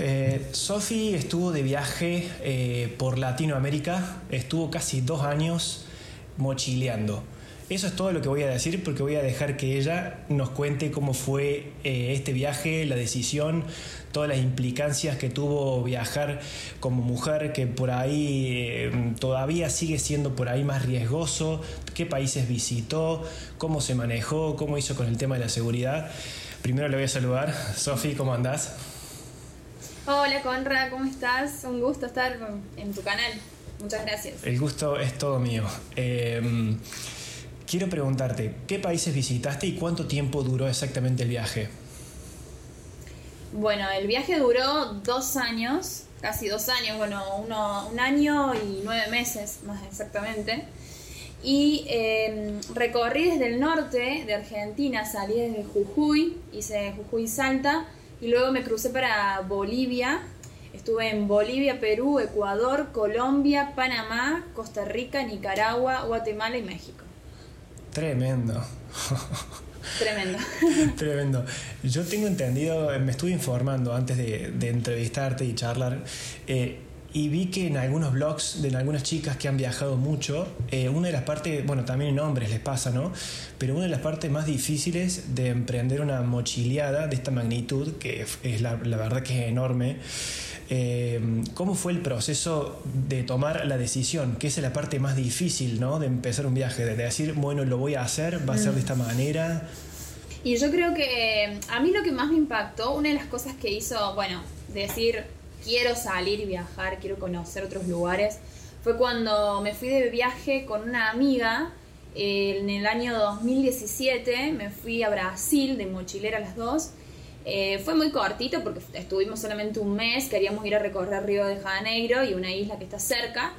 Eh, estuvo de viaje eh, por Latinoamérica, estuvo casi dos años mochileando. Eso es todo lo que voy a decir porque voy a dejar que ella nos cuente cómo fue eh, este viaje, la decisión, todas las implicancias que tuvo viajar como mujer, que por ahí eh, todavía sigue siendo por ahí más riesgoso, qué países visitó, cómo se manejó, cómo hizo con el tema de la seguridad. Primero le voy a saludar. Sofi, ¿cómo andás? Hola Conra, ¿cómo estás? Un gusto estar en tu canal. Muchas gracias. El gusto es todo mío. Eh, quiero preguntarte, ¿qué países visitaste y cuánto tiempo duró exactamente el viaje? Bueno, el viaje duró dos años, casi dos años, bueno, uno, un año y nueve meses más exactamente. Y eh, recorrí desde el norte de Argentina, salí desde Jujuy, hice Jujuy Salta y luego me crucé para Bolivia. Estuve en Bolivia, Perú, Ecuador, Colombia, Panamá, Costa Rica, Nicaragua, Guatemala y México. Tremendo. Tremendo. Tremendo. Yo tengo entendido, me estuve informando antes de, de entrevistarte y charlar, eh, y vi que en algunos blogs de algunas chicas que han viajado mucho, eh, una de las partes, bueno, también en hombres les pasa, ¿no? Pero una de las partes más difíciles de emprender una mochileada de esta magnitud, que es la, la verdad que es enorme, eh, ¿cómo fue el proceso de tomar la decisión? Que esa es la parte más difícil, ¿no? De empezar un viaje, de decir, bueno, lo voy a hacer, va a ser de esta manera. Y yo creo que a mí lo que más me impactó, una de las cosas que hizo, bueno, decir, quiero salir y viajar, quiero conocer otros lugares, fue cuando me fui de viaje con una amiga eh, en el año 2017, me fui a Brasil de mochilera las dos. Eh, fue muy cortito porque estuvimos solamente un mes, queríamos ir a recorrer Río de Janeiro y una isla que está cerca.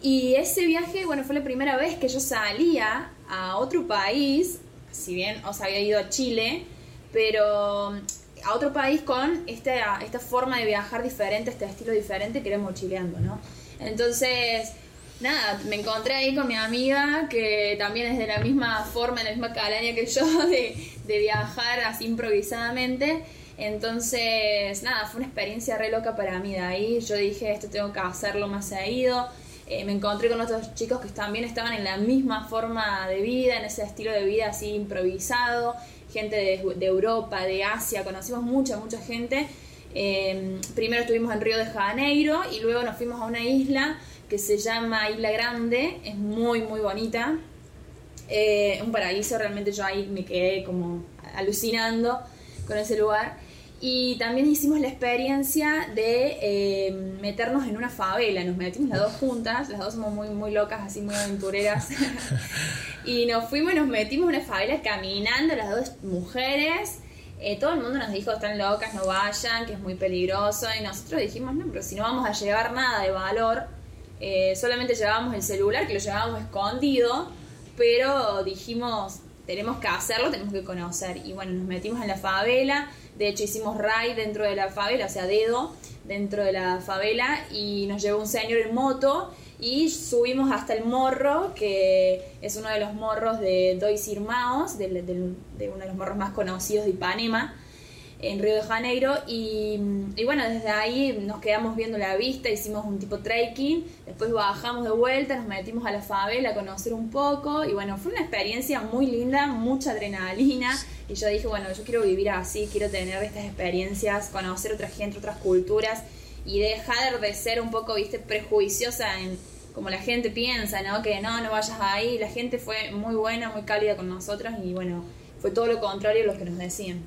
Y ese viaje, bueno, fue la primera vez que yo salía a otro país, si bien os había ido a Chile, pero a otro país con esta, esta forma de viajar diferente, este estilo diferente que era mochileando, ¿no? Entonces, nada, me encontré ahí con mi amiga que también es de la misma forma, de la misma calaña que yo, de, de viajar así improvisadamente. Entonces, nada, fue una experiencia re loca para mí de ahí. Yo dije, esto tengo que hacerlo más seguido. Eh, me encontré con otros chicos que también estaban en la misma forma de vida, en ese estilo de vida así improvisado gente de, Europa, de Asia, conocimos mucha, mucha gente. Eh, primero estuvimos en Río de Janeiro y luego nos fuimos a una isla que se llama Isla Grande, es muy, muy bonita. Eh, un paraíso, realmente yo ahí me quedé como alucinando con ese lugar. Y también hicimos la experiencia de eh, meternos en una favela. Nos metimos las dos juntas, las dos somos muy, muy locas, así muy aventureras. y nos fuimos nos metimos en una favela caminando, las dos mujeres. Eh, todo el mundo nos dijo, están locas, no vayan, que es muy peligroso. Y nosotros dijimos, no, pero si no vamos a llevar nada de valor, eh, solamente llevábamos el celular, que lo llevábamos escondido, pero dijimos, tenemos que hacerlo, tenemos que conocer. Y bueno, nos metimos en la favela de hecho, hicimos ride dentro de la favela, o sea, dedo dentro de la favela y nos llevó un señor en moto y subimos hasta el morro, que es uno de los morros de Dois Irmãos, de, de uno de los morros más conocidos de Ipanema en Río de Janeiro y, y, bueno, desde ahí nos quedamos viendo la vista, hicimos un tipo trekking, después bajamos de vuelta, nos metimos a la favela a conocer un poco y bueno, fue una experiencia muy linda, mucha adrenalina y yo dije, bueno, yo quiero vivir así, quiero tener estas experiencias, conocer otra gente, otras culturas y dejar de ser un poco, viste, prejuiciosa en como la gente piensa, ¿no? Que no, no vayas ahí, la gente fue muy buena, muy cálida con nosotros y bueno, fue todo lo contrario a lo que nos decían.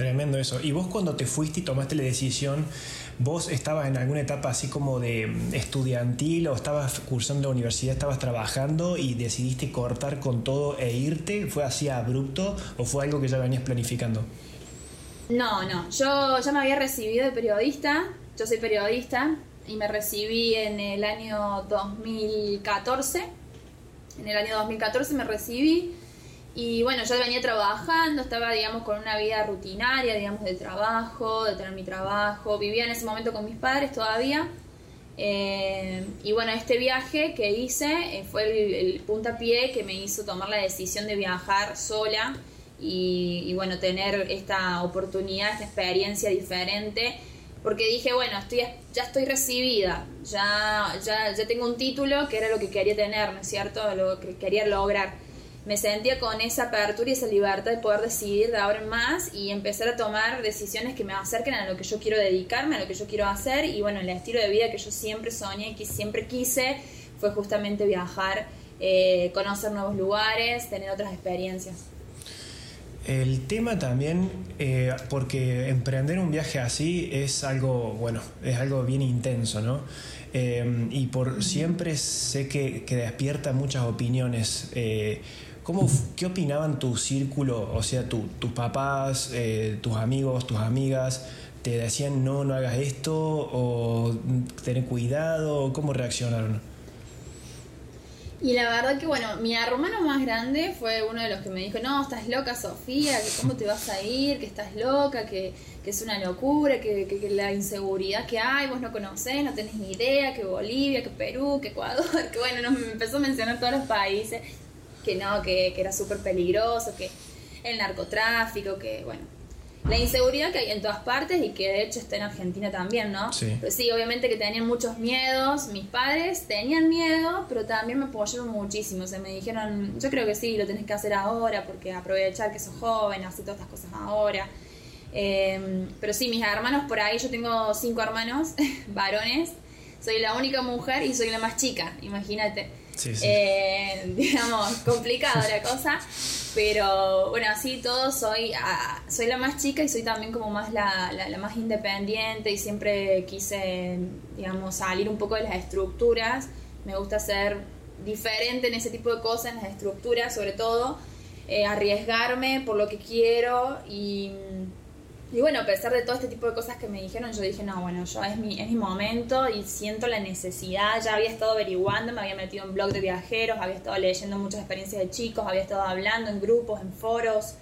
Tremendo eso. ¿Y vos cuando te fuiste y tomaste la decisión, vos estabas en alguna etapa así como de mm, estudiantil o estabas cursando la universidad, estabas trabajando y decidiste cortar con todo e irte? ¿Fue así abrupto o fue algo que ya venías planificando? No, no. Yo ya me había recibido de periodista. Yo soy periodista y me recibí en el año 2014. En el año 2014 me recibí y bueno, yo venía trabajando, estaba, digamos, con una vida rutinaria, digamos, de trabajo, de tener mi trabajo. Vivía en ese momento con mis padres todavía. Eh, y bueno, este viaje que hice eh, fue el, puntapié que me hizo tomar la decisión de viajar sola y, y, bueno, tener esta oportunidad, esta experiencia diferente porque dije, bueno, estoy, ya estoy recibida, ya, ya, ya tengo un título que era lo que quería tener, ¿no es cierto? Lo que quería lograr. Me sentía con esa apertura y esa libertad de poder decidir de ahora en más y empezar a tomar decisiones que me acerquen a lo que yo quiero dedicarme, a lo que yo quiero hacer y bueno, el estilo de vida que yo siempre soñé, que siempre quise, fue justamente viajar, eh, conocer nuevos lugares, tener otras experiencias. El tema también, eh, porque emprender un viaje así es algo, bueno, es algo bien intenso, ¿no? Eh, y por siempre sé que, despierta muchas opiniones. Eh, ¿cómo, ¿Qué opinaban tu círculo? O sea, tus papás, tus amigos, tus amigas, ¿te decían no, no hagas esto? ¿O tener cuidado? ¿Cómo reaccionaron? Y la verdad que, bueno, mi hermano más grande fue uno de los que me dijo, no, estás loca, Sofía, que cómo te vas a ir, que estás loca, que, es una locura, que, que, la inseguridad que hay, vos no conocés, no tenés ni idea, que Bolivia, que Perú, que Ecuador, que bueno, me empezó a mencionar todos los países, que no, que, que era súper peligroso, que el narcotráfico, que bueno, la inseguridad que hay en todas partes y que de hecho está en Argentina también, ¿no? Sí. Pero sí, obviamente que tenían muchos miedos, mis padres tenían miedo, pero también me apoyaron muchísimo, o sea, me dijeron, yo creo que sí, lo tenés que hacer ahora porque aprovechar que sos joven, hacer todas estas cosas ahora. Em, pero sí, mis hermanos por ahí, yo tengo cinco hermanos varones, soy la única mujer y soy la más chica, imagínate. Eh, digamos, complicada la cosa. Pero bueno, así todo soy, ah, soy la más chica y soy también como más la, la, más independiente y siempre quise, digamos, salir un poco de las estructuras. Me gusta ser diferente en ese tipo de cosas, en las estructuras sobre todo, eh, arriesgarme por lo que quiero y y bueno, a pesar de todo este tipo de cosas que me dijeron, yo dije, no, bueno, yo es mi, es mi momento y siento la necesidad. Ya había estado averiguando, me había metido en blog de viajeros, había estado leyendo muchas experiencias de chicos, había estado hablando en grupos, en foros,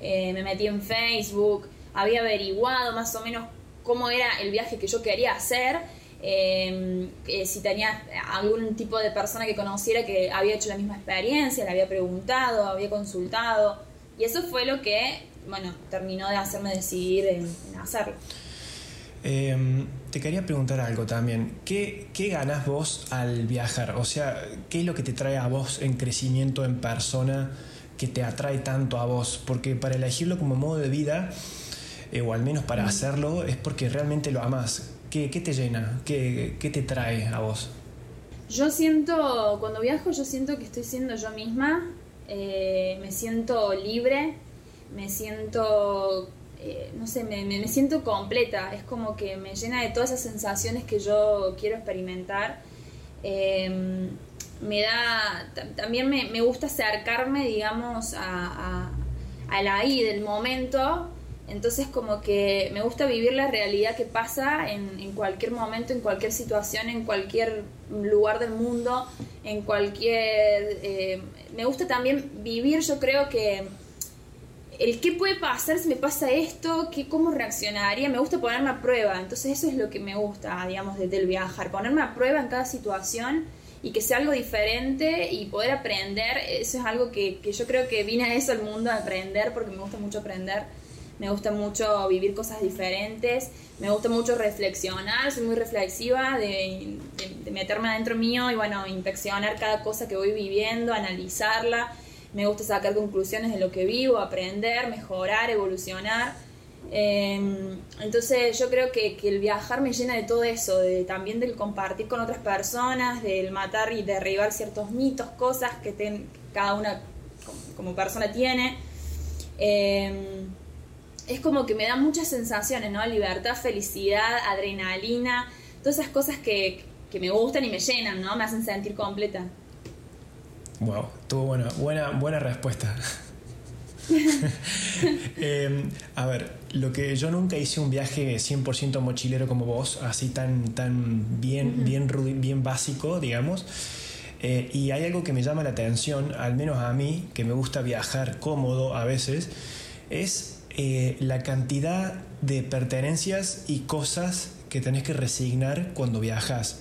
eh, me metí en Facebook, había averiguado más o menos cómo era el viaje que yo quería hacer. Eh, si tenía algún tipo de persona que conociera que había hecho la misma experiencia, le había preguntado, había consultado. Y eso fue lo que bueno, terminó de hacerme decidir en, hacerlo. Em, te quería preguntar algo también. ¿Qué, ¿Qué ganas vos al viajar? O sea, ¿qué es lo que te trae a vos en crecimiento en persona que te atrae tanto a vos? Porque para elegirlo como modo de vida, eh, o al menos para hacerlo, es porque realmente lo amas. ¿Qué, qué te llena? ¿Qué, ¿Qué te trae a vos? Yo siento, cuando viajo, yo siento que estoy siendo yo misma. Eh, me siento libre, me siento, eh, no sé, me, me, siento completa, es como que me llena de todas esas sensaciones que yo quiero experimentar. Em, me da, también me, me, gusta acercarme, digamos, a, a, la ahí del momento. Entonces como que me gusta vivir la realidad que pasa en, en, cualquier momento, en cualquier situación, en cualquier lugar del mundo, en cualquier... Eh, me gusta también vivir, yo creo que el qué puede pasar si me pasa esto, qué, cómo reaccionaría, me gusta ponerme a prueba, entonces eso es lo que me gusta, digamos, desde el viajar, ponerme a prueba en cada situación y que sea algo diferente y poder aprender, eso es algo que, yo creo que vine a eso al mundo, a aprender, porque me gusta mucho aprender, me gusta mucho vivir cosas diferentes, me gusta mucho reflexionar, soy muy reflexiva de, meterme adentro mío y bueno, inspeccionar cada cosa que voy viviendo, analizarla me gusta sacar conclusiones de lo que vivo, aprender, mejorar, evolucionar. Em, entonces yo creo que, el viajar me llena de todo eso, de, también del compartir con otras personas, del matar y derribar ciertos mitos, cosas que cada una como, persona tiene. Em, es como que me da muchas sensaciones, ¿no? Libertad, felicidad, adrenalina, todas esas cosas que, que me gustan y me llenan, ¿no? Me hacen sentir completa. Wow, tuvo buena, buena, buena respuesta. Em, a ver, lo que yo nunca hice un viaje 100% mochilero como vos, así tan, tan bien, bien, bien básico, digamos. Eh, y hay algo que me llama la atención, al menos a mí, que me gusta viajar cómodo a veces, es eh, la cantidad de pertenencias y cosas que tenés que resignar cuando viajas.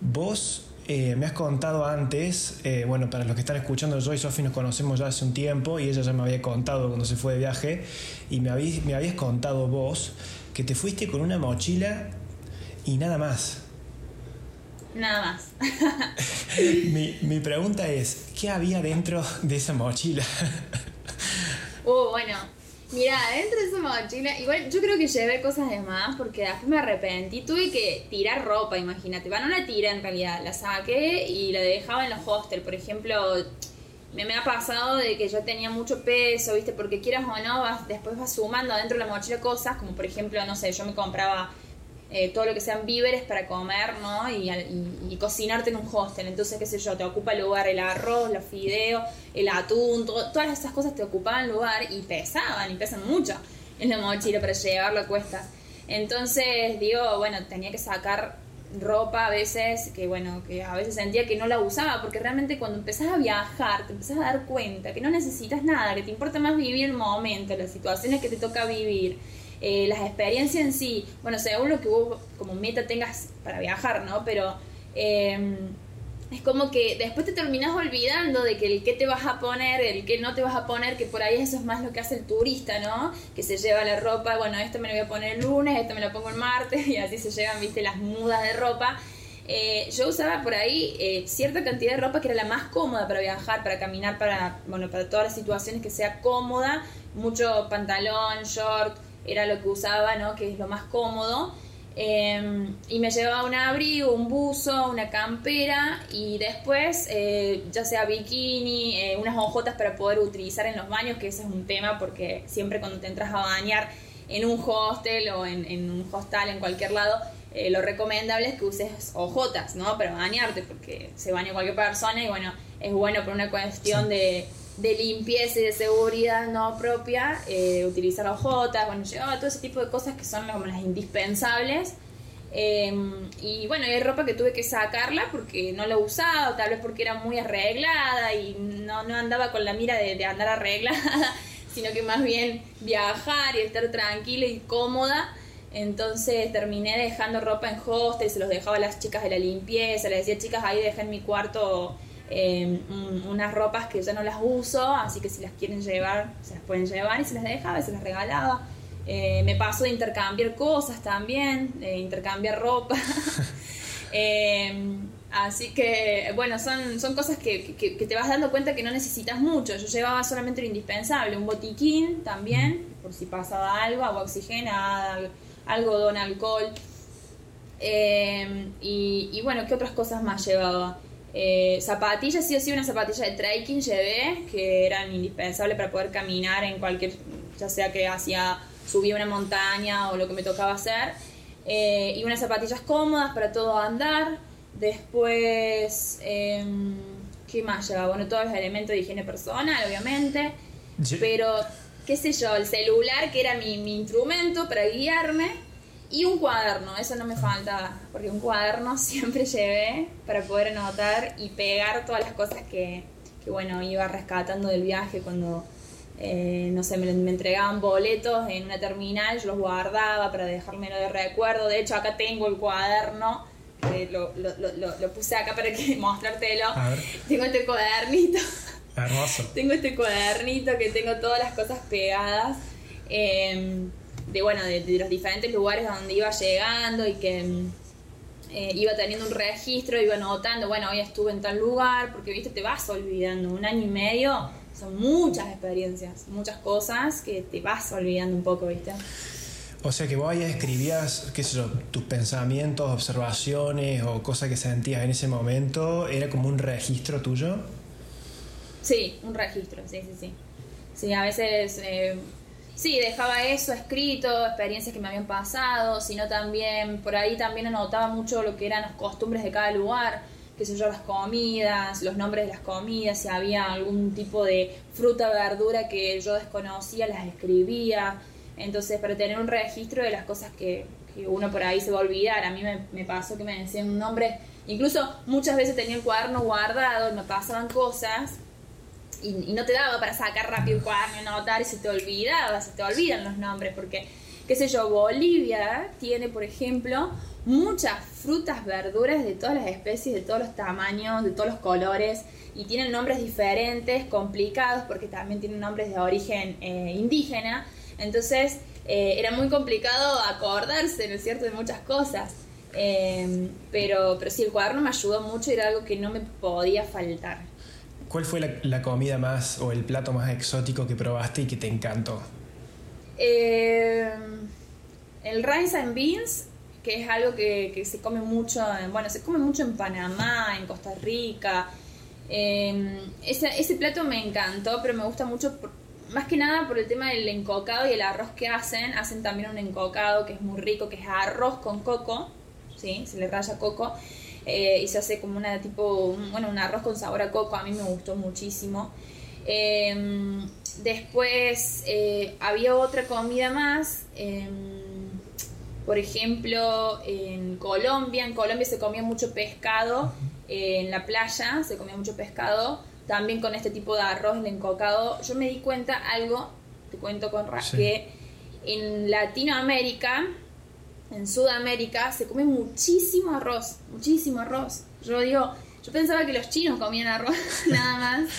Vos eh, me has contado antes, eh, bueno, para los que están escuchando, yo y Sofi nos conocemos ya hace un tiempo y ella ya me había contado cuando se fue de viaje y me habías, me habías contado vos que te fuiste con una mochila y nada más. Nada más. mi, mi pregunta es, ¿qué había dentro de esa mochila? uh, bueno, Mira, dentro de esa mochila, igual yo creo que llevé cosas de más porque después me arrepentí. Tuve que tirar ropa, imagínate. Bueno, no la tiré en realidad, la saqué y la dejaba en los hostels. Por ejemplo, me, me ha pasado de que yo tenía mucho peso, ¿viste? Porque quieras o no, vas, después vas sumando dentro de la mochila cosas, como por ejemplo, no sé, yo me compraba eh, todo lo que sean víveres para comer, ¿no? Y, y, cocinarte en un hostel. Entonces, qué sé yo, te ocupa lugar el arroz, los fideos, el atún, todas esas cosas te ocupaban lugar y pesaban, y pesan mucho en la mochila para llevarlo a cuestas. Entonces, digo, bueno, tenía que sacar ropa a veces que bueno que a veces sentía que no la usaba porque realmente cuando empezás a viajar te empezás a dar cuenta que no necesitas nada que te importa más vivir el momento las situaciones que te toca vivir eh, las experiencias en sí, bueno, según lo que vos como meta tengas para viajar, ¿no? Pero em, es como que después te terminas olvidando de que el que te vas a poner, el que no te vas a poner, que por ahí eso es más lo que hace el turista, ¿no? Que se lleva la ropa, bueno, esto me lo voy a poner el lunes, esto me lo pongo el martes, y así se llevan, viste, las mudas de ropa. Eh, yo usaba por ahí eh, cierta cantidad de ropa que era la más cómoda para viajar, para caminar, para, bueno, para todas las situaciones que sea cómoda, mucho pantalón, short, era lo que usaba, ¿no? Que es lo más cómodo. Em, y me llevaba un abrigo, un buzo, una campera y después, eh, ya sea bikini, eh, unas hojotas para poder utilizar en los baños, que ese es un tema porque siempre cuando te entras a bañar en un hostel o en, un hostal, en cualquier lado, eh, lo recomendable es que uses hojotas, ¿no? Para bañarte, porque se baña cualquier persona y bueno, es bueno por una cuestión de de limpieza y de seguridad no propia, eh, utilizar hojotas, bueno, llevaba todo ese tipo de cosas que son como las indispensables. Em, y bueno, hay ropa que tuve que sacarla porque no la usaba, tal vez porque era muy arreglada y no, no andaba con la mira de, de, andar arreglada, sino que más bien viajar y estar tranquila y cómoda. Entonces terminé dejando ropa en hostel, se los dejaba a las chicas de la limpieza, les decía chicas ahí dejé en mi cuarto Em, unas ropas que ya no las uso, así que si las quieren llevar, se las pueden llevar y se las dejaba, se las regalaba. Eh, me paso de intercambiar cosas también, de intercambiar ropa. Em, así que, bueno, son, son cosas que, que, te vas dando cuenta que no necesitas mucho. Yo llevaba solamente lo indispensable, un botiquín también, por si pasaba algo, agua oxigenada, algodón, alcohol. Em, y, y bueno, ¿qué otras cosas más llevaba? Eh, zapatillas, sí o sí, una zapatilla de trekking llevé, que eran indispensables para poder caminar en cualquier, ya sea que hacía, subía una montaña o lo que me tocaba hacer. Eh, y unas zapatillas cómodas para todo andar. Después, em, ¿qué más llevaba? Bueno, todos los elementos de higiene personal, obviamente. Pero, qué sé yo, el celular, que era mi, mi instrumento para guiarme y un cuaderno, eso no me falta, porque un cuaderno siempre llevé para poder anotar y pegar todas las cosas que, que bueno, iba rescatando del viaje cuando, eh, no sé, me, entregaban boletos en una terminal, yo los guardaba para dejármelo de recuerdo. De hecho, acá tengo el cuaderno, que lo, lo, lo, lo puse acá para que mostrártelo. Tengo este cuadernito. Hermoso. tengo este cuadernito que tengo todas las cosas pegadas. Eh, de bueno, de, los diferentes lugares a donde iba llegando y que mm, eh, iba teniendo un registro, iba notando, bueno, hoy estuve en tal lugar, porque viste, te vas olvidando, un año y medio son muchas experiencias, muchas cosas que te vas olvidando un poco, viste. O sea que vos ahí escribías, qué sé yo, tus pensamientos, observaciones o cosas que sentías en ese momento, ¿era como un registro tuyo? Sí, un registro, sí, sí, sí. Sí, a veces eh, Sí, dejaba eso escrito, experiencias que me habían pasado, sino también, por ahí también anotaba mucho lo que eran las costumbres de cada lugar, qué sé yo, las comidas, los nombres de las comidas, si había algún tipo de fruta o verdura que yo desconocía, las escribía. Entonces, para tener un registro de las cosas que, uno por ahí se va a olvidar, a mí me, pasó que me decían un nombre, incluso muchas veces tenía el cuaderno guardado, me pasaban cosas y, no te daba para sacar rápido el cuaderno y anotar y se te olvidaba, se te olvidan los nombres, porque, qué sé yo, Bolivia tiene, por ejemplo, muchas frutas, verduras de todas las especies, de todos los tamaños, de todos los colores, y tienen nombres diferentes, complicados, porque también tienen nombres de origen eh, indígena. Entonces, eh, era muy complicado acordarse, ¿no es cierto?, de muchas cosas. Eh, pero, pero sí, el cuaderno me ayudó mucho y era algo que no me podía faltar. ¿Cuál fue la, la comida más o el plato más exótico que probaste y que te encantó? Eh, el rice and beans, que es algo que, que se come mucho, en- bueno, se come mucho en Panamá, en Costa Rica. Eh, ese, ese plato me encantó, pero me gusta mucho, por- más que nada por el tema del encocado y el arroz que hacen. Hacen también un encocado que es muy rico, que es arroz con coco, ¿sí? Se le raya coco. Eh, y se hace como una tipo, un- bueno, un arroz con sabor a coco, a mí me gustó muchísimo. Eh, después eh, había otra comida más, eh, por ejemplo, en Colombia, en Colombia se comía mucho pescado, eh, en la playa se comía mucho pescado, también con este tipo de arroz, el encocado. Yo me di cuenta algo, te cuento con Sí. que en Latinoamérica, en Sudamérica, se come muchísimo arroz, muchísimo arroz. Yo digo, yo pensaba que los chinos comían arroz nada más,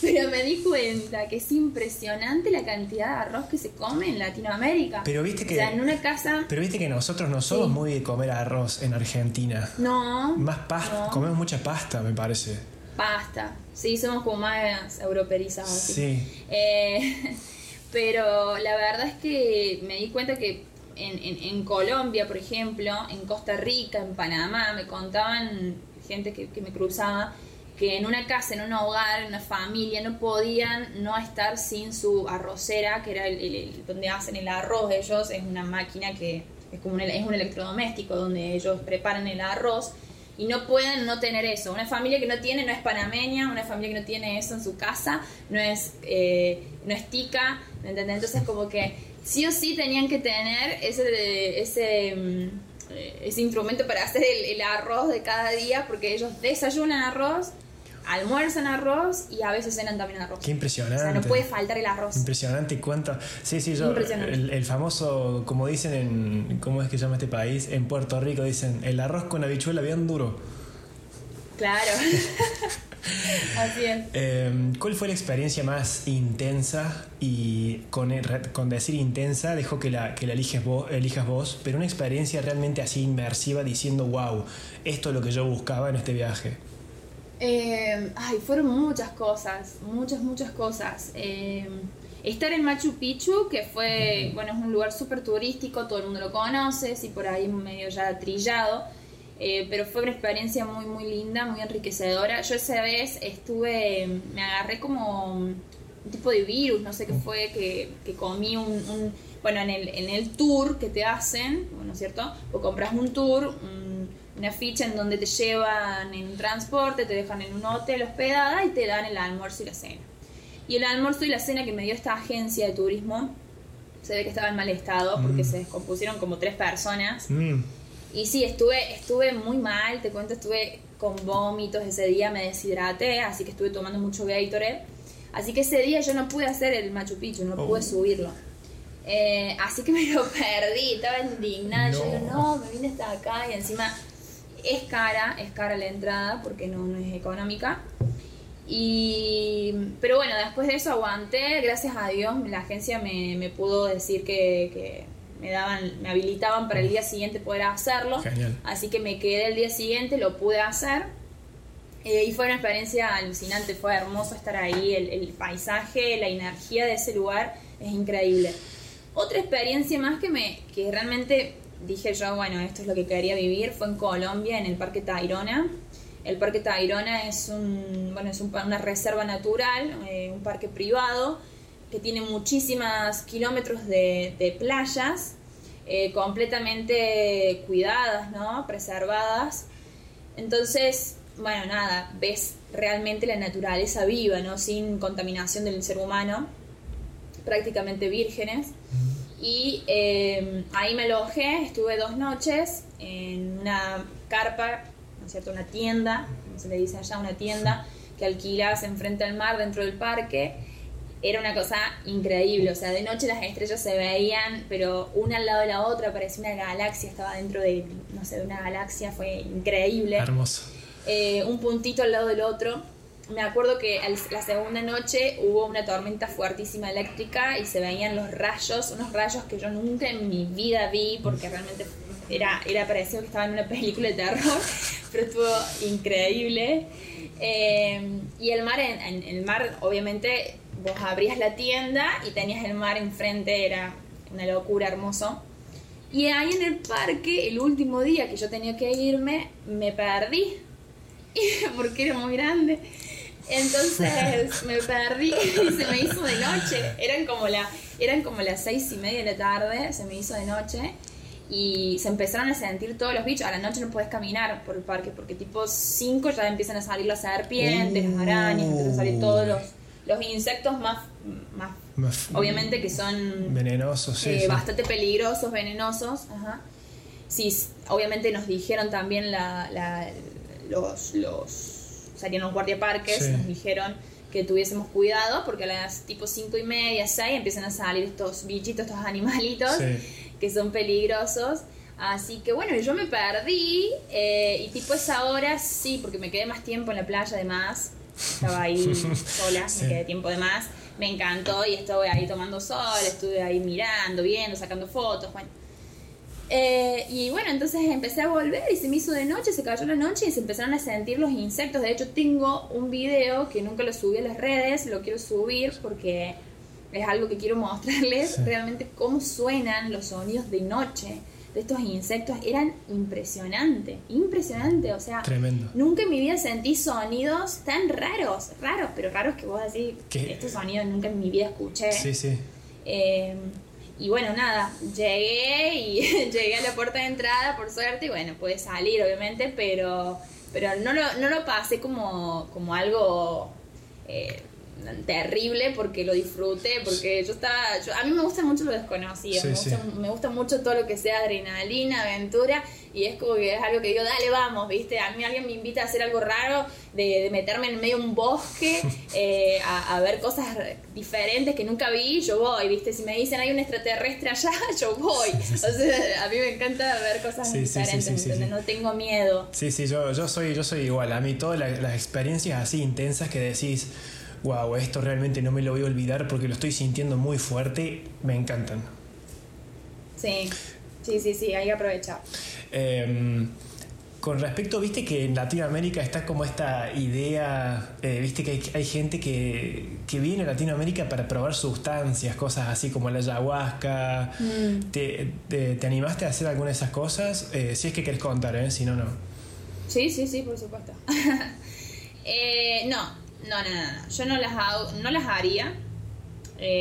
pero me di cuenta que es impresionante la cantidad de arroz que se come en Latinoamérica. Pero viste que- O sea, en una casa... Pero viste que nosotros no somos Sí. muy de comer arroz en Argentina. No. Más pasta, no, comemos mucha pasta, me parece. Pasta. Sí, somos como más europeizados. sí. Sí. Eh, pero la verdad es que me di cuenta que en, en- en Colombia, por ejemplo, en Costa Rica, en Panamá, me contaban gente que, me cruzaba que en una casa, en un hogar, en una familia, no podían no estar sin su arrocera, que era el, donde hacen el arroz ellos, es una máquina que es como un, es un electrodoméstico donde ellos preparan el arroz y no pueden no tener eso. Una familia que no tiene no es panameña, una familia que no tiene eso en su casa no es, eh, no es tica, ¿me entendés? Entonces como que sí o sí tenían que tener ese, ese, mm, eh, instrumento para hacer el arroz de cada día porque ellos desayunan arroz, almuerzan arroz y a veces cenan también arroz. Qué O impresionante. sea, no puede faltar el arroz. Impresionante cuánto. Sí, sí, yo. El, el famoso, como dicen en. ¿Cómo es que se llama este país? En Puerto Rico dicen el arroz con habichuela bien duro. Claro. Así es. Eh, ¿Cuál fue la experiencia más intensa? Y con decir intensa, dejo que la, que la eliges vos, elijas vos, pero una experiencia realmente así inmersiva diciendo, wow, esto es lo que yo buscaba en este viaje. Eh, ay, fueron muchas cosas, muchas, muchas cosas. Eh, estar en Machu Picchu, que fue, bueno, es un lugar súper turístico, todo el mundo lo conoce, sí, por ahí medio ya trillado, eh, pero fue una experiencia muy, muy linda, muy enriquecedora. Yo esa vez estuve, me agarré como un tipo de virus, no sé qué fue, que, que comí un, un- bueno, en el, en el tour que te hacen, ¿no es cierto? O compras un tour, un- una ficha en donde te llevan en transporte, te dejan en un hotel hospedada y te dan el almuerzo y la cena. Y el almuerzo y la cena que me dio esta agencia de turismo, se ve que estaba en mal estado porque Mm. se descompusieron como tres personas. Mm, Y sí, estuve, estuve muy mal, te cuento, estuve con vómitos ese día, me deshidraté, así que estuve tomando mucho Gatorade. Así que ese día yo no pude hacer el Machu Picchu, no Oh. pude subirlo. Eh, así que me lo perdí, estaba indignada. Yo digo, no, me vine hasta acá y encima es cara, es cara la entrada porque no, no es económica. Y, pero bueno, después de eso aguanté, gracias a Dios la agencia me, me pudo decir que, que me daban, me habilitaban para el día siguiente poder hacerlo. Genial. Así que me quedé el día siguiente, lo pude hacer. Eh, y fue una experiencia alucinante, fue hermoso estar ahí, el, el paisaje, la energía de ese lugar es increíble. Otra experiencia más que me que realmente dije yo, bueno, esto es lo que quería vivir, fue en Colombia, en el Parque Tayrona. El Parque Tayrona es, un, bueno, es una reserva natural, eh, un parque privado, que tiene muchísimos kilómetros de, de playas, eh, completamente cuidadas, ¿no? preservadas. Entonces, bueno, nada, ves realmente la naturaleza viva, ¿no? Sin contaminación del ser humano, prácticamente vírgenes. Y eh, ahí me alojé, estuve dos noches en una carpa, ¿no es cierto? Una tienda, como se le dice allá, una tienda que alquilas enfrente al mar dentro del parque. Era una cosa increíble, o sea, de noche las estrellas se veían, pero una al lado de la otra, parecía una galaxia, estaba dentro de, no sé, de una galaxia, fue increíble hermoso. eh, un puntito al lado del otro. Me acuerdo que la segunda noche hubo una tormenta fuertísima eléctrica y se veían los rayos, unos rayos que yo nunca en mi vida vi porque realmente era, era parecido que estaba en una película de terror, pero estuvo increíble. Eh, y el mar, en, el mar, obviamente, vos abrías la tienda y tenías el mar enfrente, era una locura hermoso. Y ahí en el parque, el último día que yo tenía que irme, me perdí. Porque era muy grande. Entonces me perdí y se me hizo de noche. Eran como, la, eran como las seis y media de la tarde, se me hizo de noche. Y se empezaron a sentir todos los bichos. A la noche no puedes caminar por el parque porque tipo 5 ya empiezan a salir las serpientes, las arañas, empiezan a salir todos los, los insectos más, más, obviamente que son venenosos, sí, eh, bastante peligrosos, venenosos. Ajá. Sí, obviamente nos dijeron también la, la, los, los salieron los guardiaparques, nos dijeron que tuviésemos cuidado porque a las tipo 5 y media, 6 empiezan a salir estos bichitos, estos animalitos que son peligrosos. Así que bueno, yo me perdí eh, y tipo esa hora sí, porque me quedé más tiempo en la playa además. Estaba ahí sola, me quedé tiempo de más. Me encantó y estuve ahí tomando sol, estuve ahí mirando, viendo, sacando fotos. Bueno, eh, y bueno, entonces empecé a volver y se me hizo de noche, se cayó la noche y se empezaron a sentir los insectos. De hecho, tengo un video que nunca lo subí a las redes, lo quiero subir porque es algo que quiero mostrarles realmente cómo suenan los sonidos de noche de estos insectos. Eran impresionantes, impresionante. O sea, Tremendo. nunca en mi vida sentí sonidos tan raros, raros, pero raros que vos decís, estos sonidos nunca en mi vida escuché. Sí, sí. Eh, y bueno, nada, llegué y llegué a la puerta de entrada por suerte y bueno, pude salir obviamente, pero, pero no, lo, no lo pasé como, como algo eh, terrible porque lo disfruté, porque yo estaba, yo, a mí me gusta mucho lo desconocido, me, Gusta, mucho todo lo que sea adrenalina, aventura y es como que es algo que digo, dale, vamos, ¿viste? A mí alguien me invita a hacer algo raro, de, meterme en medio de un bosque, eh, a, ver cosas diferentes que nunca vi, yo voy, ¿viste? Si me dicen hay un extraterrestre allá, yo voy. Entonces, a mí me encanta ver cosas diferentes, donde no tengo miedo. Sí, sí, yo, yo, soy, yo soy igual. A mí todas las, experiencias así intensas que decís, wow, esto realmente no me lo voy a olvidar porque lo estoy sintiendo muy fuerte, me encantan. Sí, sí, sí, sí, hay que aprovechar. Em, con respecto, viste que en Latinoamérica está como esta idea, eh, viste que hay, gente que, viene a Latinoamérica para probar sustancias, cosas así como la ayahuasca. Mm. ¿Te, animaste a hacer alguna de esas cosas? Eh, si es que querés contar, ¿eh? si no, no. Sí, sí, sí, por supuesto. Eh, no, no, no, yo no las, hago, no las haría.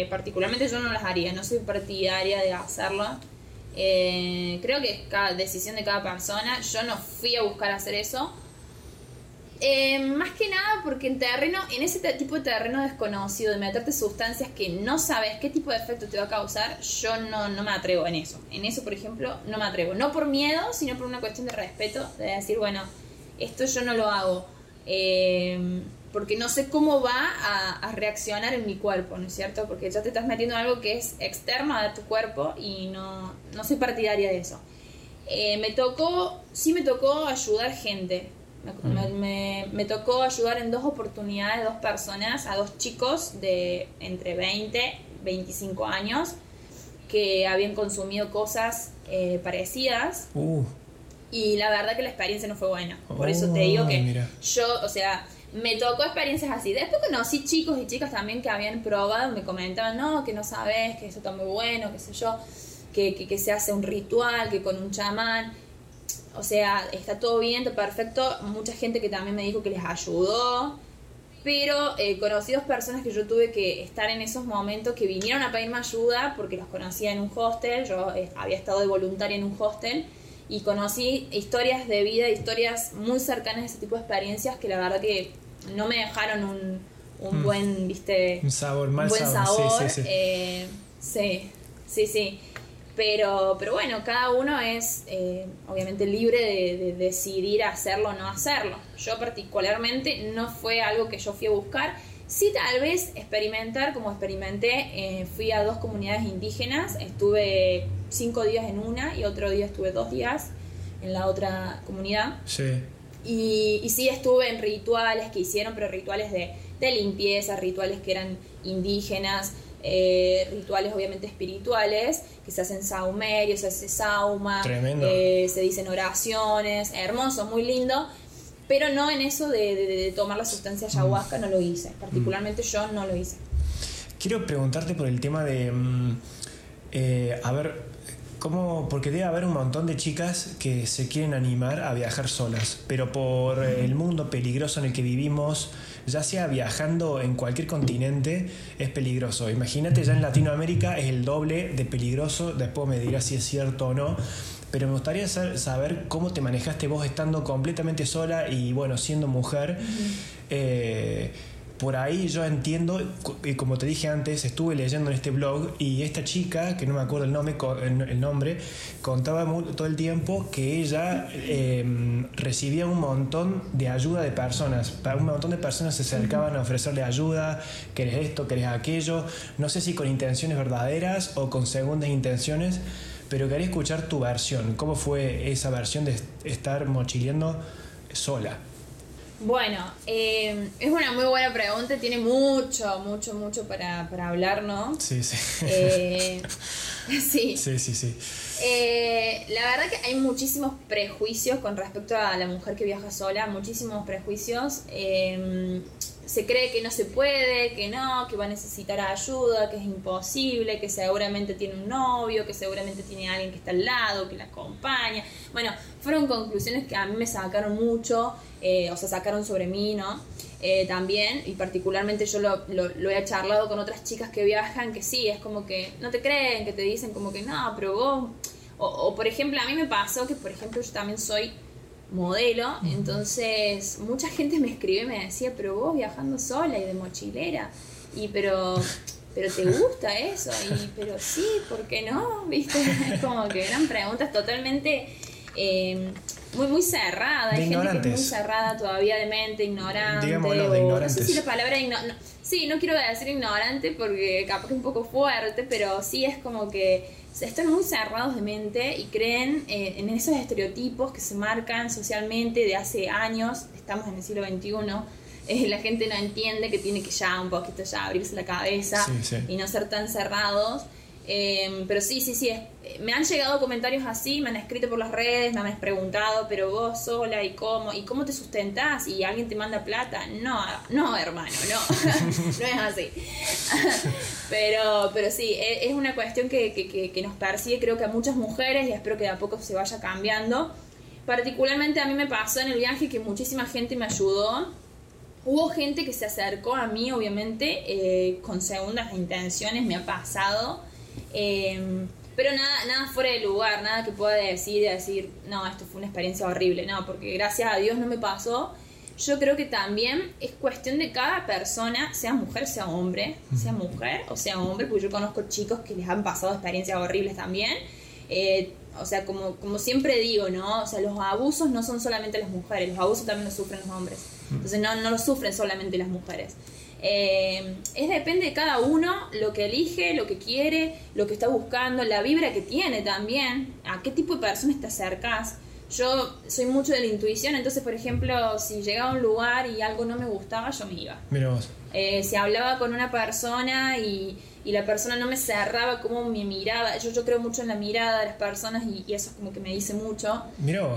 particularmente yo no las haría, no soy partidaria de hacerlo. Eh, creo que es cada decisión de cada persona. Yo no fui a buscar hacer eso. Eh, más que nada porque en terreno, en ese tipo de terreno desconocido, de meterte sustancias que no sabes qué tipo de efecto te va a causar, yo no, no me atrevo en eso. En eso, por ejemplo, no me atrevo. No por miedo, sino por una cuestión de respeto, de decir, bueno, esto yo no lo hago. Eh, porque no sé cómo va a, reaccionar en mi cuerpo, ¿no es cierto? Porque ya te estás metiendo en algo que es externo a tu cuerpo y no, no soy partidaria de eso. Eh, me tocó, sí me tocó ayudar gente. Me, me, tocó ayudar en dos oportunidades, dos personas, a dos chicos de entre 20 25 años que habían consumido cosas eh, parecidas. Uh. Y la verdad que la experiencia no fue buena. Por eso te digo que oh, yo, o sea, me tocó experiencias así. Después conocí chicos y chicas también que habían probado, me comentaban, no, que no sabes, que eso está muy bueno, qué sé yo, que, que, se hace un ritual, que con un chamán. O sea, está todo bien, todo perfecto. Mucha gente que también me dijo que les ayudó. Pero eh, conocí dos personas que yo tuve que estar en esos momentos que vinieron a pedirme ayuda porque los conocía en un hostel. Yo eh, había estado de voluntaria en un hostel y conocí historias de vida, historias muy cercanas a ese tipo de experiencias que la verdad que no me dejaron un, un mm. buen, viste... Un sabor, mal buen sabor. Sí, sí, sí. Eh, sí, sí, sí. Pero, pero bueno, cada uno es eh, obviamente libre de, decidir hacerlo o no hacerlo. Yo particularmente no fue algo que yo fui a buscar. Sí, tal vez experimentar como experimenté. Eh, fui a dos comunidades indígenas. Estuve cinco días en una y otro día estuve dos días en la otra comunidad. Sí. Y, y sí estuve en rituales que hicieron, pero rituales de, de limpieza, rituales que eran indígenas, eh, rituales obviamente espirituales, que se hacen saumerios, se hace sauma, eh, se dicen oraciones, hermoso, muy lindo, pero no en eso de, tomar la sustancia ayahuasca, no lo hice, particularmente yo no lo hice. Quiero preguntarte por el tema de, mm, eh, a ver, ¿cómo? Porque debe haber un montón de chicas que se quieren animar a viajar solas, pero por el mundo peligroso en el que vivimos, ya sea viajando en cualquier continente, es peligroso. Imagínate, ya en Latinoamérica es el doble de peligroso, después me dirás si es cierto o no. Pero me gustaría saber cómo te manejaste vos estando completamente sola y bueno, siendo mujer por ahí yo entiendo, y como te dije antes, estuve leyendo en este blog y esta chica, que no me acuerdo el nombre, el nombre contaba todo el tiempo que ella em, recibía un montón de ayuda de personas. Un montón de personas se acercaban a ofrecerle ayuda, querés esto, querés aquello. No sé si con intenciones verdaderas o con segundas intenciones, pero quería escuchar tu versión. ¿Cómo fue esa versión de estar mochileando sola? Bueno, eh, es una muy buena pregunta, tiene mucho, mucho, mucho para, para hablar, ¿no? Sí, sí. Eh, sí. Sí, sí, sí. Eh, la verdad que hay muchísimos prejuicios con respecto a la mujer que viaja sola, muchísimos prejuicios se cree que no se puede, que no, que va a necesitar ayuda, que es imposible, que seguramente tiene un novio, que seguramente tiene alguien que está al lado, que la acompaña. Bueno, fueron conclusiones que a mí me sacaron mucho, eh, o sea, sacaron sobre mí, ¿no? Eh, también, y particularmente yo lo, lo, he charlado con otras chicas que viajan, que sí, es como que no te creen, que te dicen como que no, pero vos... O, o por ejemplo, a mí me pasó que, por ejemplo, yo también soy modelo, entonces mucha gente me escribe y me decía, pero vos viajando sola y de mochilera, y pero, pero te gusta eso, y pero sí, ¿por qué no? ¿Viste? Como que eran preguntas totalmente eh, muy, muy cerradas, hay gente que es muy cerrada todavía de mente, ignorante, no sé si la palabra sí, no quiero decir ignorante porque capaz que es un poco fuerte, pero sí es como que están muy cerrados de mente y creen eh, en esos estereotipos que se marcan socialmente de hace años, estamos en el siglo XXI, eh, la gente no entiende que tiene que ya un poquito ya abrirse la cabeza y no ser tan cerrados. Em, pero sí, sí, sí, me han llegado comentarios así, me han escrito por las redes, me han preguntado, pero vos sola y cómo, y cómo te sustentás y alguien te manda plata. No, no, hermano, no, no es así. pero, pero sí, e, es una cuestión que, que, que, nos persigue creo que a muchas mujeres y espero que de a poco se vaya cambiando. Particularmente a mí me pasó en el viaje que muchísima gente me ayudó. Hubo gente que se acercó a mí, obviamente, eh, con segundas intenciones, me ha pasado Em, pero nada, nada fuera de lugar, nada que pueda decir, decir, no, esto fue una experiencia horrible, no, porque gracias a Dios no me pasó. Yo creo que también es cuestión de cada persona, sea mujer, sea hombre, sea mujer o sea hombre, porque yo conozco chicos que les han pasado experiencias horribles también. Eh, o sea, como, como siempre digo, ¿no? O sea, los abusos no son solamente las mujeres, los abusos también los sufren los hombres. Entonces no, no los sufren solamente las mujeres. Eh, es depende de cada uno lo que elige, lo que quiere, lo que está buscando, la vibra que tiene también, a qué tipo de personas te acercas. Yo soy mucho de la intuición, entonces, por ejemplo, si llegaba a un lugar y algo no me gustaba, yo me iba. Mira vos. Eh, si hablaba con una persona y y la persona no me cerraba como mi mirada. Yo, yo creo mucho en la mirada de las personas y, eso es como que me dice mucho.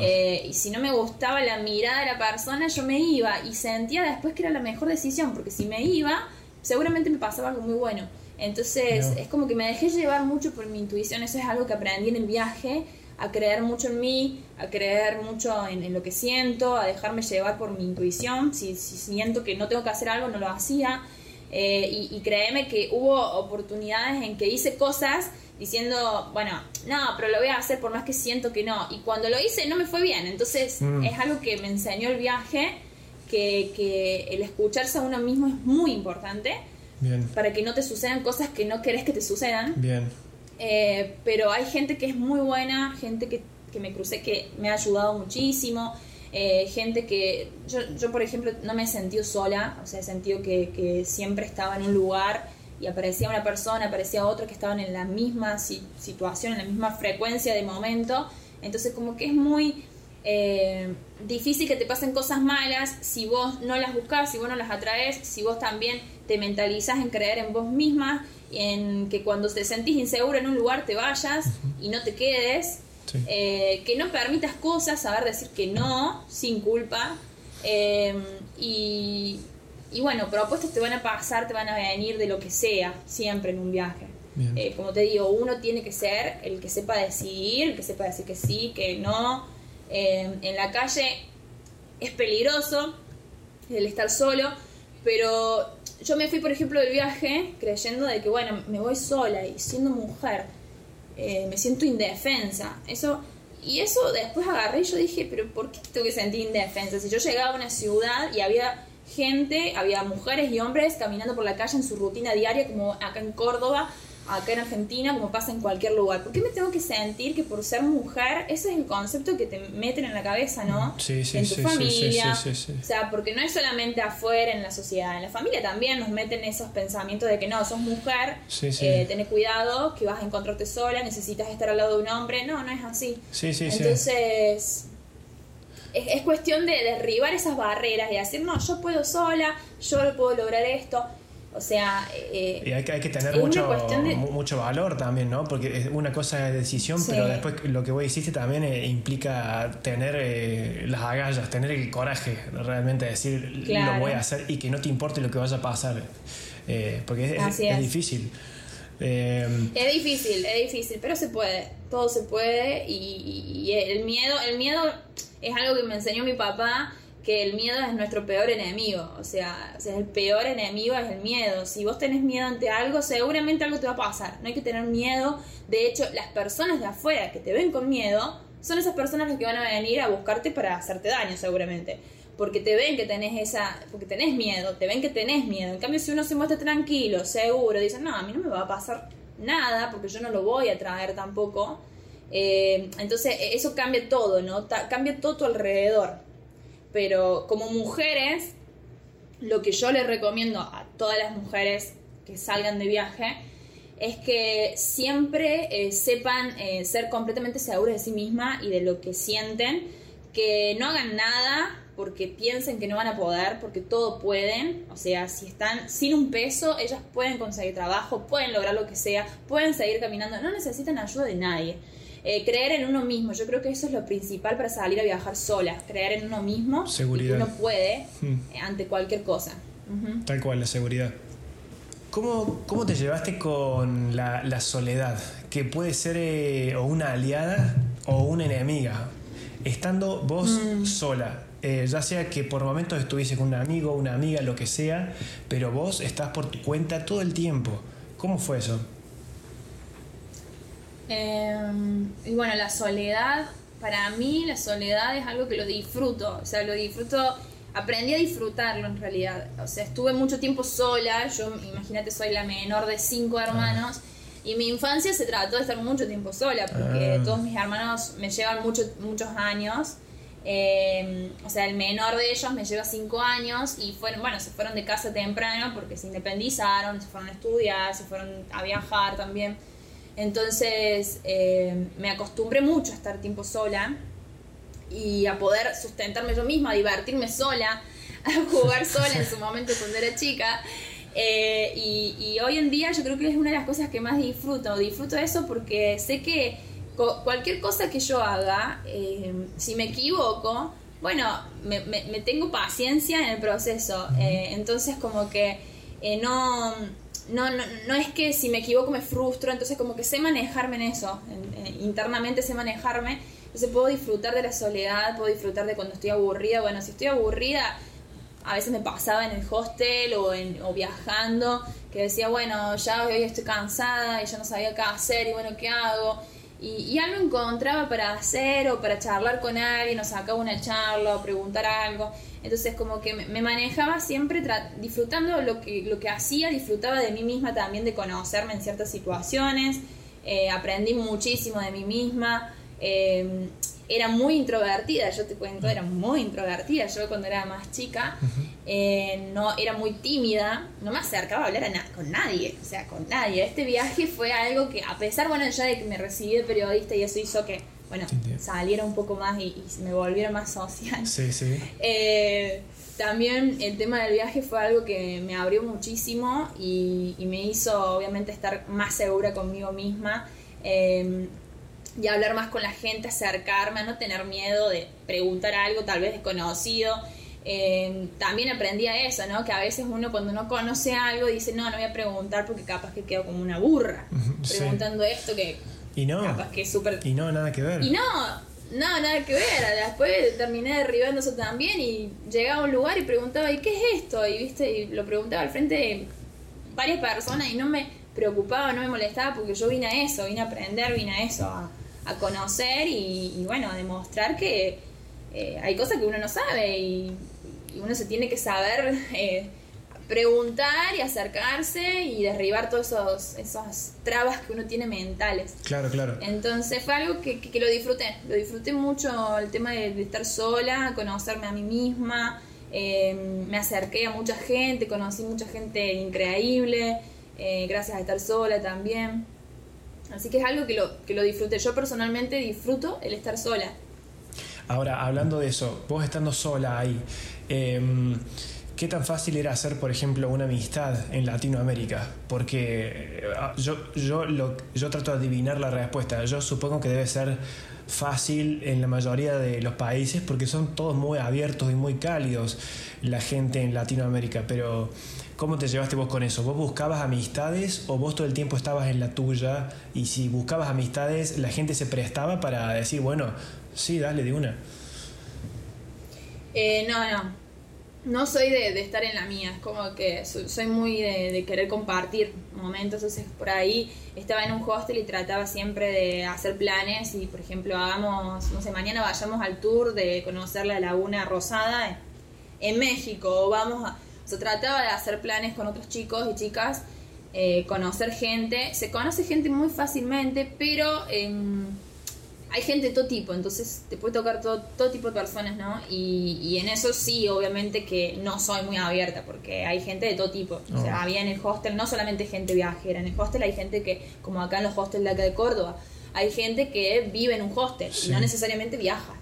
Eh, y si no me gustaba la mirada de la persona, yo me iba y sentía después que era la mejor decisión, porque si me iba, seguramente me pasaba algo muy bueno. Entonces es como que me dejé llevar mucho por mi intuición, eso es algo que aprendí en el viaje, a creer mucho en mí, a creer mucho en, lo que siento, a dejarme llevar por mi intuición. Si, si siento que no tengo que hacer algo, no lo hacía. Eh, y, créeme que hubo oportunidades en que hice cosas diciendo, bueno, no, pero lo voy a hacer por más que siento que no. Y cuando lo hice no me fue bien. Entonces mm. es algo que me enseñó el viaje, que, que, el escucharse a uno mismo es muy importante. Para que no te sucedan cosas que no querés que te sucedan. Bien. Eh, pero hay gente que es muy buena, gente que, que me crucé que me ha ayudado muchísimo. Eh, gente que yo, yo, por ejemplo, no me he sentido sola, o sea, he sentido que, siempre estaba en un lugar y aparecía una persona, aparecía otra que estaban en la misma situación, en la misma frecuencia de momento. Entonces, como que es muy... Eh, difícil que te pasen cosas malas si vos no las buscas, si vos no las atraes, si vos también te mentalizas en creer en vos misma, en que cuando te sentís inseguro en un lugar te vayas y no te quedes, eh, que no permitas cosas, saber decir que no, sin culpa. Eh, y, y bueno, propuestas te van a pasar, te van a venir de lo que sea, siempre en un viaje. Eh, como te digo, uno tiene que ser el que sepa decidir, el que sepa decir que sí, que no. Eh, en la calle es peligroso el estar solo, pero yo me fui, por ejemplo, del viaje creyendo de que, bueno, me voy sola y siendo mujer, eh, me siento indefensa. Eso, y eso después agarré y yo dije, pero ¿por qué tengo que sentir indefensa? Si yo llegaba a una ciudad y había gente, había mujeres y hombres caminando por la calle en su rutina diaria, como acá en Córdoba, acá en Argentina, como pasa en cualquier lugar. ¿Por qué me tengo que sentir que por ser mujer, ese es el concepto que te meten en la cabeza, ¿no? Sí, sí, en tu familia. Sí, sí, o sea, porque no es solamente afuera en la sociedad, en la familia también nos meten esos pensamientos de que no, sos mujer, eh, tenés cuidado, que vas a encontrarte sola, necesitas estar al lado de un hombre. No, no es así. Sí, sí, Entonces. Es, es cuestión de derribar esas barreras y decir, no, yo puedo sola, yo puedo lograr esto. O sea... Eh, y hay, hay, que tener mucho, mucho valor también, ¿no? Porque una cosa es decisión, pero después lo que vos hiciste también eh, implica tener eh, las agallas, tener el coraje, realmente decir lo voy a hacer y que no te importe lo que vaya a pasar. porque es, es, difícil. es difícil, es difícil, pero se puede, todo se puede y, y el miedo, el miedo es algo que me enseñó mi papá que el miedo es nuestro peor enemigo, o sea, o sea, el peor enemigo es el miedo. Si vos tenés miedo ante algo, seguramente algo te va a pasar. No hay que tener miedo. De hecho, las personas de afuera que te ven con miedo son esas personas las que van a venir a buscarte para hacerte daño, seguramente. Porque te ven que tenés esa, porque tenés miedo, te ven que tenés miedo. En cambio, si uno se muestra tranquilo, seguro, dicen, no, a mí no me va a pasar nada, porque yo no lo voy a traer tampoco. Eh, entonces, e-, eso cambia todo, ¿no? cambia todo tu alrededor. Pero como mujeres, lo que yo les recomiendo a todas las mujeres que salgan de viaje es que siempre eh, sepan eh, ser completamente seguras de sí mismas y de lo que sienten, que no hagan nada porque piensen que no van a poder, porque todo pueden, o sea, si están sin un peso, ellas pueden conseguir trabajo, pueden lograr lo que sea, pueden seguir caminando, no necesitan ayuda de nadie. Eh, creer en uno mismo. Yo creo que eso es lo principal para salir a viajar sola. Creer en uno mismo. Seguridad. Y uno puede hmm. eh, ante cualquier cosa. Tal cual, la seguridad. ¿Cómo, cómo te llevaste con la, soledad? Que puede ser eh, o una aliada o una enemiga. Estando vos mm. sola, ya sea que por momentos estuviese con un amigo, una amiga, lo que sea, pero vos estás por tu cuenta todo el tiempo. ¿Cómo fue eso? Em, y bueno, la soledad, para mí la soledad es algo que lo disfruto, o sea, lo disfruto, aprendí a disfrutarlo en realidad, o sea, estuve mucho tiempo sola, yo imagínate soy la menor de cinco hermanos. Y mi infancia se trató de estar mucho tiempo sola, porque ah. todos mis hermanos me llevan muchos muchos años. Em, o sea, el menor de ellos me lleva cinco años y fueron, bueno, se fueron de casa temprano porque se independizaron, se fueron a estudiar, se fueron a viajar también. Entonces eh, me acostumbré mucho a estar tiempo sola y a poder sustentarme yo misma, a divertirme sola, a jugar sola en su momento cuando era chica. Eh, y, hoy en día yo creo que es una de las cosas que más disfruto. Disfruto eso porque sé que cualquier cosa que yo haga, eh, si me equivoco, bueno, me, tengo paciencia en el proceso. entonces como que no no, no, no es que si me equivoco me frustro, entonces como que sé manejarme en eso, internamente sé manejarme, entonces puedo disfrutar de la soledad, puedo disfrutar de cuando estoy aburrida, bueno, si estoy aburrida, a veces me pasaba en el hostel o, en, o viajando, que decía, bueno, ya hoy estoy cansada y ya no sabía qué hacer y bueno, ¿qué hago? Y, y algo encontraba para hacer o para charlar con alguien o sacar una charla o preguntar algo. Entonces como que me manejaba siempre disfrutando lo que, lo que hacía, disfrutaba de mí misma también, de conocerme en ciertas situaciones, eh, aprendí muchísimo de mí misma. Eh, era muy introvertida, yo te cuento, era muy introvertida. Yo cuando era más chica, eh, no, era muy tímida, no me acercaba a hablar con nadie, o sea, con nadie. Este viaje fue algo que, a pesar, bueno, ya de que me recibí de periodista y eso hizo que bueno, saliera un poco más y, me volviera más social. Sí, sí. Eh, también el tema del viaje fue algo que me abrió muchísimo y, me hizo obviamente estar más segura conmigo misma em, y hablar más con la gente, acercarme, no tener miedo de preguntar algo tal vez desconocido. Em, también aprendí a eso, ¿no? Que a veces uno cuando no conoce algo dice, no, no voy a preguntar porque capaz que quedo como una burra preguntando esto que y no, capaz que es súper... Y no, nada que ver. Y no, no, nada que ver. Después terminé derribando eso también y llegaba a un lugar y preguntaba, ¿y qué es esto? Y viste, y lo preguntaba al frente de varias personas y no me preocupaba, no me molestaba porque yo vine a eso, vine a aprender, vine a eso, a, conocer y, bueno, a demostrar que eh, hay cosas que uno no sabe y, uno se tiene que saber eh, preguntar y acercarse y derribar todos esos esas trabas que uno tiene mentales. Claro, claro. Entonces fue algo que, que, lo disfruté, lo disfruté mucho el tema de, estar sola, conocerme a mí misma, em, me acerqué a mucha gente, conocí mucha gente increíble, eh, gracias a estar sola también. Así que es algo que lo, que lo disfruté. Yo personalmente disfruto el estar sola. Ahora, hablando de eso, vos estando sola ahí, eh, ¿Qué tan fácil era hacer, por ejemplo, una amistad en Latinoamérica? Porque eh, yo, yo, lo, yo trato de adivinar la respuesta. Yo supongo que debe ser fácil en la mayoría de los países porque son todos muy abiertos y muy cálidos la gente en Latinoamérica. Pero, ¿cómo te llevaste vos con eso? ¿Vos buscabas amistades o vos todo el tiempo estabas en la tuya? Y si buscabas amistades, la gente se prestaba para decir, bueno, sí, dale de una. Eh, no, no no soy de, estar en la mía, es como que soy, muy de, querer compartir momentos, entonces por ahí estaba en un hostel y trataba siempre de hacer planes y por ejemplo hagamos, no sé, mañana vayamos al tour de conocer la Laguna Rosada en, México, o vamos a, o sea, trataba de hacer planes con otros chicos y chicas, eh, conocer gente, se conoce gente muy fácilmente, pero... hay gente de todo tipo, entonces te puede tocar todo, todo tipo de personas, ¿no? Y, y, en eso sí, obviamente que no soy muy abierta, porque hay gente de todo tipo. O sea, oh. había en el hostel no solamente gente viajera, en el hostel hay gente que, como acá en los hostels de acá de Córdoba, hay gente que vive en un hostel y no necesariamente viaja.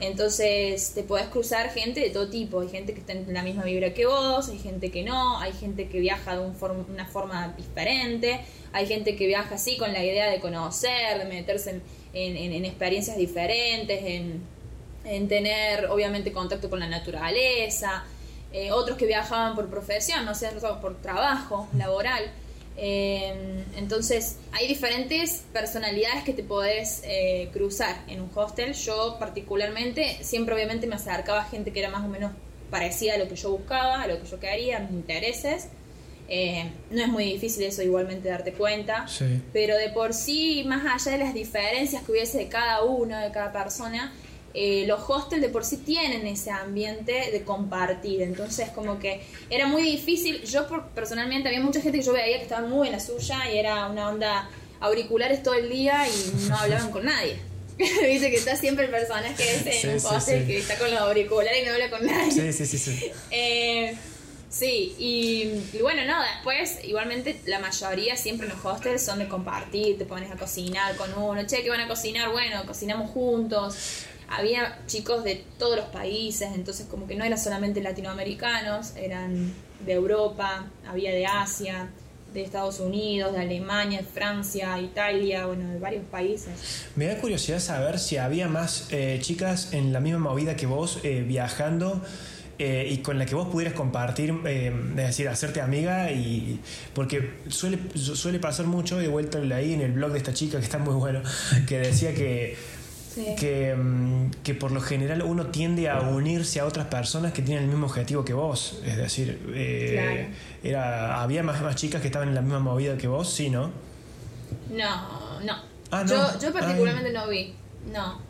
Entonces te puedes cruzar gente de todo tipo. Hay gente que está en la misma vibra que vos, hay gente que no, hay gente que viaja de un una forma diferente, hay gente que viaja así con la idea de conocer, de meterse en en, experiencias diferentes, en, tener obviamente contacto con la naturaleza, eh, otros que viajaban por profesión, no sé, por trabajo laboral. Eh, entonces, hay diferentes personalidades que te podés eh, cruzar en un hostel. Yo particularmente, siempre obviamente me acercaba a gente que era más o menos parecida a lo que yo buscaba, a lo que yo quería, a mis intereses. Eh, no es muy difícil eso igualmente darte cuenta, pero de por sí, más allá de las diferencias que hubiese de cada uno, de cada persona, eh, los hostels de por sí tienen ese ambiente de compartir, entonces como que era muy difícil, yo personalmente había mucha gente que yo veía que estaba muy en la suya y era una onda auriculares todo el día y no hablaban con nadie. Viste que está siempre el personaje ese en un hostel que está con los auriculares y no habla con nadie. Sí, sí, sí. sí. Eh, Sí, y, bueno, no, después igualmente la mayoría siempre los hostels son de compartir, te pones a cocinar con uno, che, que van a cocinar, bueno, cocinamos juntos. Había chicos de todos los países, entonces como que no eran solamente latinoamericanos, eran de Europa, había de Asia, de Estados Unidos, de Alemania, de Francia, Italia, bueno, de varios países. Me da curiosidad saber si había más eh, chicas en la misma movida que vos eh, viajando eh, y con la que vos pudieras compartir, eh, es decir, hacerte amiga y porque suele, suele pasar mucho, de vuelta ahí en el blog de esta chica que está muy bueno, que decía que, que, mm, que, por lo general uno tiende a unirse a otras personas que tienen el mismo objetivo que vos, es decir, eh, era, había más, más chicas que estaban en la misma movida que vos, sí, ¿no? No, no. Ah, yo, yo particularmente no vi, no.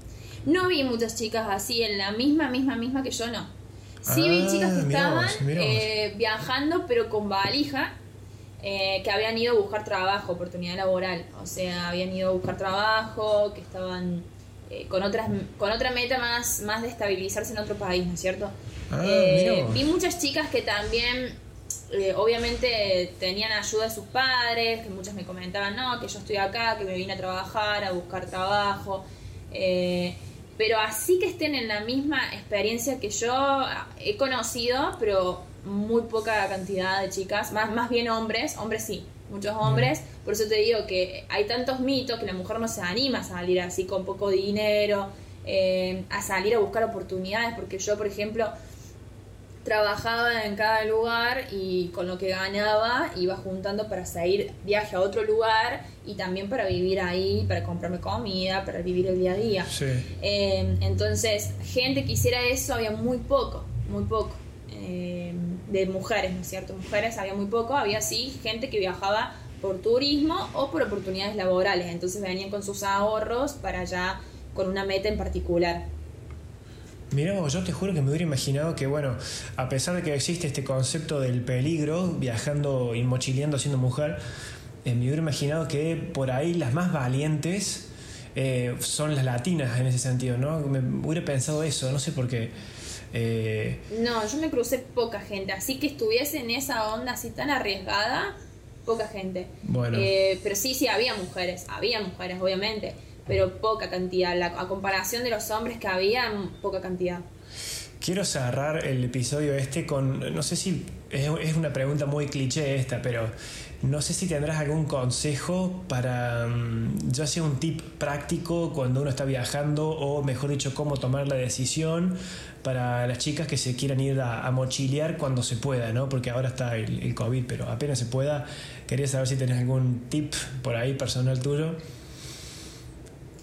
No vi muchas chicas así en la misma, misma, misma que yo, no. Sí, vi ah, chicas que estaban eh, viajando, pero con valija, eh, que habían ido a buscar trabajo, oportunidad laboral. O sea, habían ido a buscar trabajo, que estaban eh, con otras con otra meta más, más de estabilizarse en otro país, ¿no es cierto? Ah, vi muchas chicas que también, obviamente, tenían ayuda de sus padres, que muchas me comentaban, no, que yo estoy acá, que me vine a trabajar, a buscar trabajo. Eh, pero así que estén en la misma experiencia que yo he conocido, pero muy poca cantidad de chicas, más, más bien hombres, hombres sí, muchos hombres, por eso te digo que hay tantos mitos que la mujer no se anima a salir así con poco dinero, eh, a salir a buscar oportunidades, porque yo, por ejemplo, trabajaba en cada lugar y con lo que ganaba iba juntando para salir viaje a otro lugar y también para vivir ahí, para comprarme comida, para vivir el día a día. Eh, entonces, gente que hiciera eso había muy poco, muy poco. Eh, de mujeres, ¿no es cierto? Mujeres había muy poco, había sí gente que viajaba por turismo o por oportunidades laborales, entonces venían con sus ahorros para allá con una meta en particular. Mira, yo te juro que me hubiera imaginado que, bueno, a pesar de que existe este concepto del peligro, viajando y mochileando siendo mujer, eh, me hubiera imaginado que por ahí las más valientes eh, son las latinas en ese sentido, ¿no? Me hubiera pensado eso, no sé por qué. Eh, no, yo me crucé poca gente, así que estuviese en esa onda así tan arriesgada, poca gente. Bueno. pero sí, sí, había mujeres, había mujeres, obviamente pero poca cantidad. La, a comparación de los hombres que había, poca cantidad. Quiero cerrar el episodio este con, no sé si es, una pregunta muy cliché esta, pero no sé si tendrás algún consejo para, mm, ya sea un tip práctico cuando uno está viajando o mejor dicho, cómo tomar la decisión para las chicas que se quieran ir a, mochilear cuando se pueda, ¿no? Porque ahora está el, el COVID, pero apenas se pueda. Quería saber si tenés algún tip por ahí personal tuyo.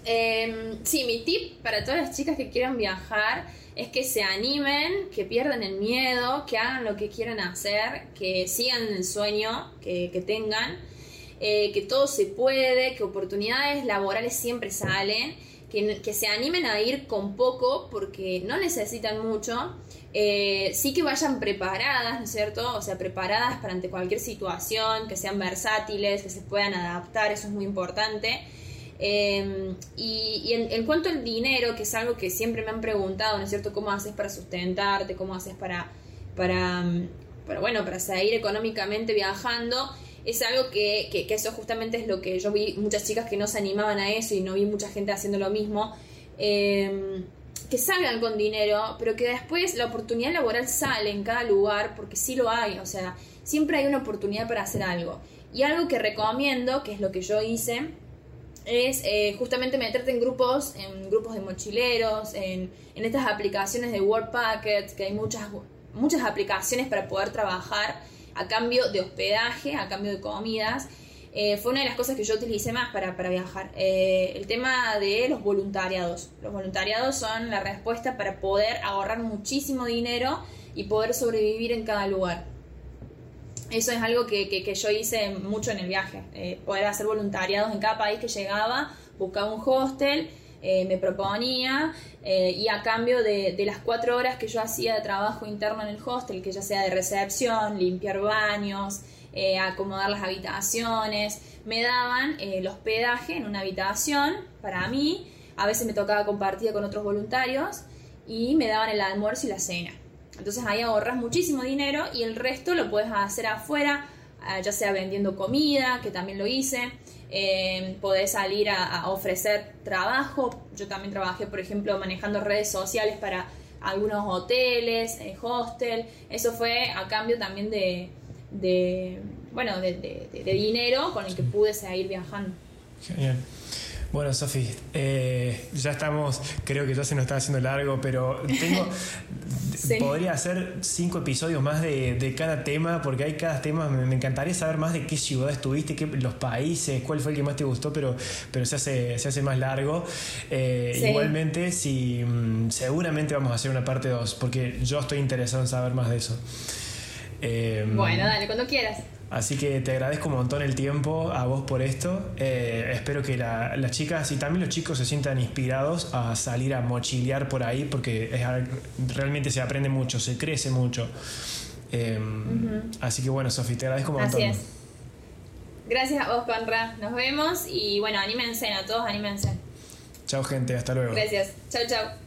Eh, sí, mi tip para todas las chicas que quieran viajar es que se animen, que pierdan el miedo, que hagan lo que quieran hacer, que sigan el sueño que, tengan, eh, que todo se puede, que oportunidades laborales siempre salen, que, se animen a ir con poco porque no necesitan mucho. Eh, sí que vayan preparadas, ¿no es cierto? O sea, preparadas para ante cualquier situación, que sean versátiles, que se puedan adaptar, eso es muy importante. Em, y, en, cuanto al dinero, que es algo que siempre me han preguntado, ¿no es cierto? ¿Cómo haces para sustentarte? ¿Cómo haces para, para, para bueno, para seguir económicamente viajando? Es algo que, que, eso justamente es lo que yo vi muchas chicas que no se animaban a eso y no vi mucha gente haciendo lo mismo. Em, que salgan con dinero, pero que después la oportunidad laboral sale en cada lugar, porque sí lo hay, o sea, siempre hay una oportunidad para hacer algo. Y algo que recomiendo, que es lo que yo hice, es eh, justamente meterte en grupos, en grupos de mochileros, en, en estas aplicaciones de Work Packets, que hay muchas, muchas aplicaciones para poder trabajar a cambio de hospedaje, a cambio de comidas. Eh, fue una de las cosas que yo utilicé más para, para viajar. Eh, el tema de los voluntariados. Los voluntariados son la respuesta para poder ahorrar muchísimo dinero y poder sobrevivir en cada lugar. Eso es algo que, que, yo hice mucho en el viaje, eh, poder hacer voluntariados en cada país que llegaba, buscaba un hostel, eh, me proponía eh, y a cambio de, de, las cuatro horas que yo hacía de trabajo interno en el hostel, que ya sea de recepción, limpiar baños, acomodar las habitaciones, me daban el hospedaje en una habitación para mí, a veces me tocaba compartir con otros voluntarios y me daban el almuerzo y la cena. Entonces ahí ahorras muchísimo dinero y el resto lo puedes hacer afuera, ah, ya sea vendiendo comida, que también lo hice, eh, podés salir a, ofrecer trabajo. Yo también trabajé, por ejemplo, manejando redes sociales para algunos hoteles, eh, hostel. Eso fue a cambio también de, de bueno, de, de, dinero con el que pude seguir viajando. Genial. Bueno, Sofi, eh, ya estamos, creo que ya se nos está haciendo largo, pero tengo, podría hacer cinco episodios más de, cada tema, porque hay cada tema, me, encantaría saber más de qué ciudad estuviste, qué, los países, cuál fue el que más te gustó, pero, pero se, hace, se hace más largo. Eh, igualmente, si, mm, seguramente vamos a hacer una parte 2, porque yo estoy interesado en saber más de eso. Eh, bueno, dale, cuando quieras. Así que te agradezco un montón el tiempo a vos por esto. Eh, espero que las chicas y también los chicos se sientan inspirados a salir a mochilear por ahí porque realmente se aprende mucho, se crece mucho. Em, así que bueno, Sofi, te agradezco un montón. Así es. Gracias a vos, Conra. Nos vemos y bueno, anímense a todos, anímense. Chao, gente. Hasta luego. Gracias. Chao, chao.